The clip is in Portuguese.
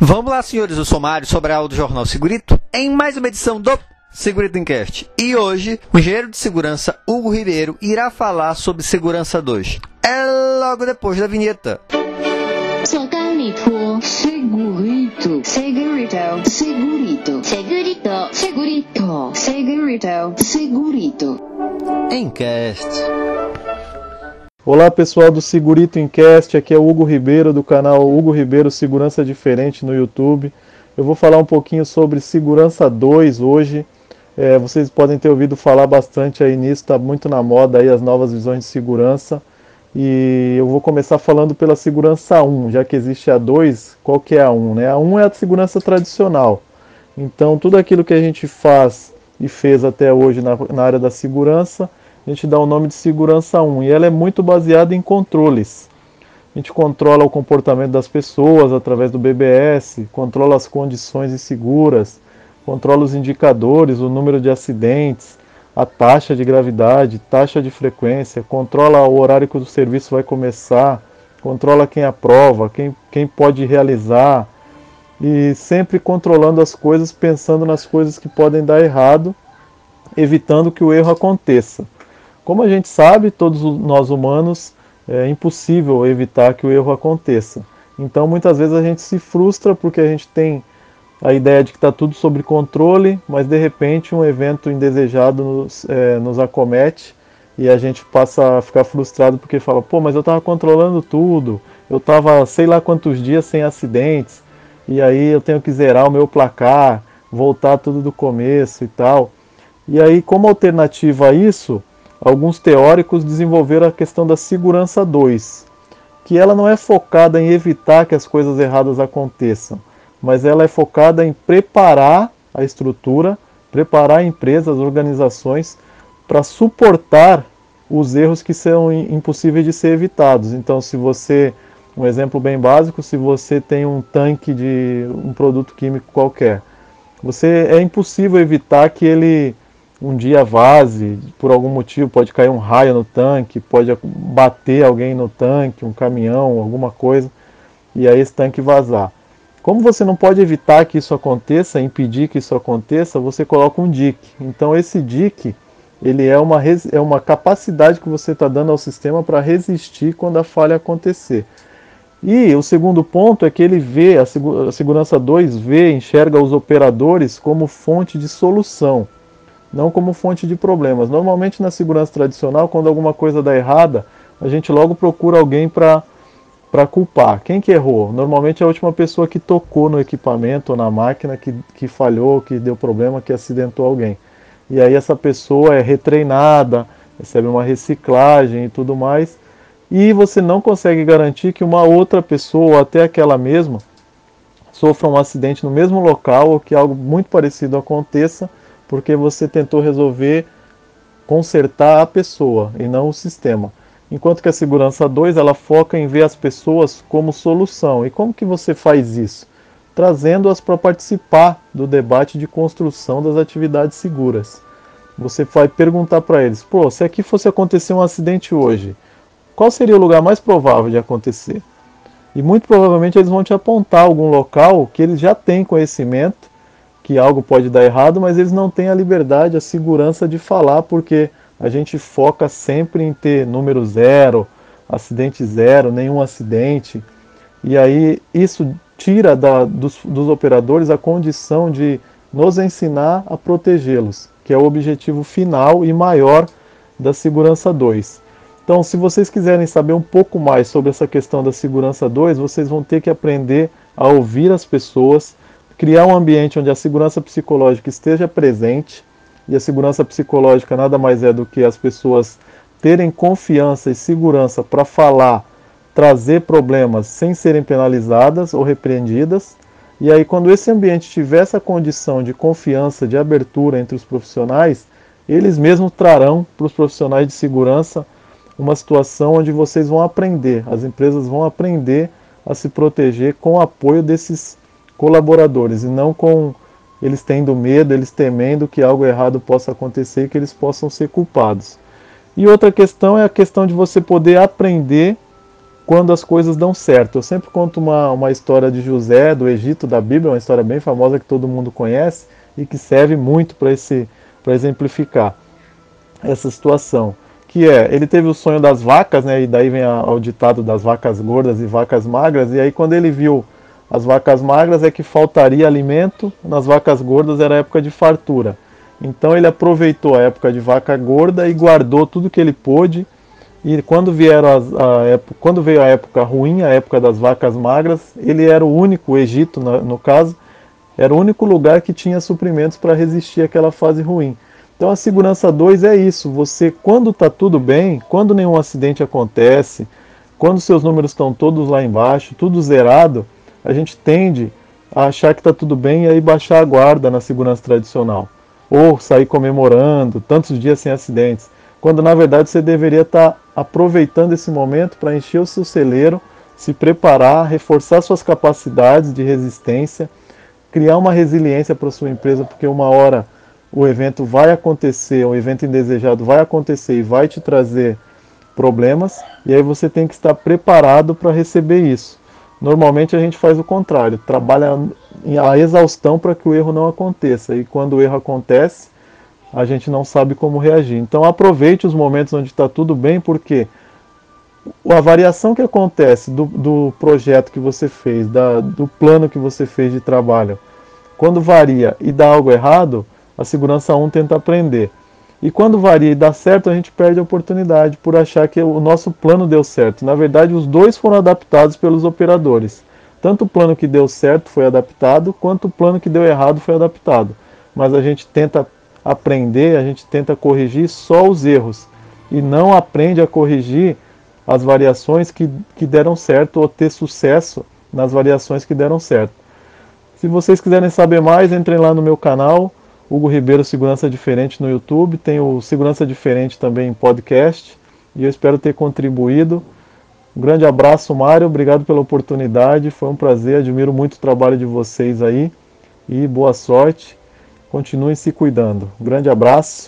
Vamos lá, senhores, o a aula do Jornal Segurito em mais uma edição do Segurito Encast. E hoje, o engenheiro de segurança Hugo Ribeiro irá falar sobre segurança 2. É logo depois da vinheta. Segurito, segurito, segurito, segurito, segurito, segurito, segurito, segurito. Encast. Olá pessoal do Segurito Encast, aqui é o Hugo Ribeiro do canal Hugo Ribeiro Segurança Diferente no YouTube. Eu vou falar um pouquinho sobre Segurança 2 hoje. É, vocês podem ter ouvido falar bastante aí nisso, está muito na moda aí as novas visões de segurança. E eu vou começar falando pela Segurança 1, já que existe a 2, qual que é a 1? Né? A 1 é a segurança tradicional. Então tudo aquilo que a gente faz e fez até hoje na, na área da segurança a gente dá o nome de segurança 1 e ela é muito baseada em controles. A gente controla o comportamento das pessoas através do BBS, controla as condições inseguras, controla os indicadores, o número de acidentes, a taxa de gravidade, taxa de frequência, controla o horário que o serviço vai começar, controla quem aprova, quem, quem pode realizar, e sempre controlando as coisas, pensando nas coisas que podem dar errado, evitando que o erro aconteça. Como a gente sabe, todos nós humanos, é impossível evitar que o erro aconteça. Então, muitas vezes a gente se frustra porque a gente tem a ideia de que está tudo sob controle, mas de repente um evento indesejado nos, é, nos acomete e a gente passa a ficar frustrado porque fala: pô, mas eu estava controlando tudo, eu estava sei lá quantos dias sem acidentes, e aí eu tenho que zerar o meu placar, voltar tudo do começo e tal. E aí, como alternativa a isso, alguns teóricos desenvolveram a questão da segurança 2, que ela não é focada em evitar que as coisas erradas aconteçam, mas ela é focada em preparar a estrutura, preparar a empresa, as organizações para suportar os erros que são impossíveis de ser evitados. Então, se você, um exemplo bem básico, se você tem um tanque de um produto químico qualquer, você é impossível evitar que ele um dia vaze, por algum motivo pode cair um raio no tanque, pode bater alguém no tanque, um caminhão, alguma coisa, e aí esse tanque vazar. Como você não pode evitar que isso aconteça, impedir que isso aconteça, você coloca um DIC. Então esse DIC ele é uma, é uma capacidade que você está dando ao sistema para resistir quando a falha acontecer. E o segundo ponto é que ele vê, a, a segurança 2 vê, enxerga os operadores como fonte de solução não como fonte de problemas. Normalmente na segurança tradicional, quando alguma coisa dá errada, a gente logo procura alguém para culpar. Quem que errou? Normalmente é a última pessoa que tocou no equipamento ou na máquina que, que falhou, que deu problema, que acidentou alguém. E aí essa pessoa é retreinada, recebe uma reciclagem e tudo mais. E você não consegue garantir que uma outra pessoa, ou até aquela mesma, sofra um acidente no mesmo local ou que algo muito parecido aconteça porque você tentou resolver consertar a pessoa e não o sistema. Enquanto que a segurança 2 ela foca em ver as pessoas como solução. E como que você faz isso? Trazendo-as para participar do debate de construção das atividades seguras. Você vai perguntar para eles: pô, se aqui fosse acontecer um acidente hoje, qual seria o lugar mais provável de acontecer? E muito provavelmente eles vão te apontar algum local que eles já têm conhecimento que algo pode dar errado, mas eles não têm a liberdade, a segurança de falar, porque a gente foca sempre em ter número zero, acidente zero, nenhum acidente. E aí isso tira da, dos, dos operadores a condição de nos ensinar a protegê-los, que é o objetivo final e maior da Segurança 2. Então, se vocês quiserem saber um pouco mais sobre essa questão da Segurança 2, vocês vão ter que aprender a ouvir as pessoas, criar um ambiente onde a segurança psicológica esteja presente, e a segurança psicológica nada mais é do que as pessoas terem confiança e segurança para falar, trazer problemas sem serem penalizadas ou repreendidas. E aí, quando esse ambiente tiver essa condição de confiança, de abertura entre os profissionais, eles mesmos trarão para os profissionais de segurança uma situação onde vocês vão aprender, as empresas vão aprender a se proteger com o apoio desses colaboradores e não com eles tendo medo, eles temendo que algo errado possa acontecer e que eles possam ser culpados. E outra questão é a questão de você poder aprender quando as coisas dão certo. Eu sempre conto uma, uma história de José do Egito da Bíblia, uma história bem famosa que todo mundo conhece e que serve muito para exemplificar essa situação. Que é, ele teve o sonho das vacas, né, e daí vem a, o ditado das vacas gordas e vacas magras, e aí quando ele viu as vacas magras é que faltaria alimento, nas vacas gordas era época de fartura. Então ele aproveitou a época de vaca gorda e guardou tudo que ele pôde e quando, vieram as, a época, quando veio a época ruim, a época das vacas magras, ele era o único, o Egito no, no caso, era o único lugar que tinha suprimentos para resistir àquela fase ruim. Então a segurança 2 é isso, você quando está tudo bem, quando nenhum acidente acontece, quando seus números estão todos lá embaixo, tudo zerado, a gente tende a achar que está tudo bem e aí baixar a guarda na segurança tradicional. Ou sair comemorando tantos dias sem acidentes quando na verdade você deveria estar aproveitando esse momento para encher o seu celeiro, se preparar, reforçar suas capacidades de resistência, criar uma resiliência para sua empresa, porque uma hora o evento vai acontecer, o evento indesejado vai acontecer e vai te trazer problemas, e aí você tem que estar preparado para receber isso. Normalmente a gente faz o contrário, trabalha a exaustão para que o erro não aconteça, e quando o erro acontece, a gente não sabe como reagir. Então aproveite os momentos onde está tudo bem, porque a variação que acontece do, do projeto que você fez, da, do plano que você fez de trabalho, quando varia e dá algo errado, a segurança 1 tenta aprender. E quando varia e dá certo, a gente perde a oportunidade por achar que o nosso plano deu certo. Na verdade, os dois foram adaptados pelos operadores. Tanto o plano que deu certo foi adaptado, quanto o plano que deu errado foi adaptado. Mas a gente tenta aprender, a gente tenta corrigir só os erros e não aprende a corrigir as variações que, que deram certo ou ter sucesso nas variações que deram certo. Se vocês quiserem saber mais, entrem lá no meu canal, Hugo Ribeiro Segurança Diferente no YouTube, tem o Segurança Diferente também em podcast, e eu espero ter contribuído. Um grande abraço, Mário, obrigado pela oportunidade, foi um prazer, admiro muito o trabalho de vocês aí, e boa sorte. Continuem se cuidando. Um grande abraço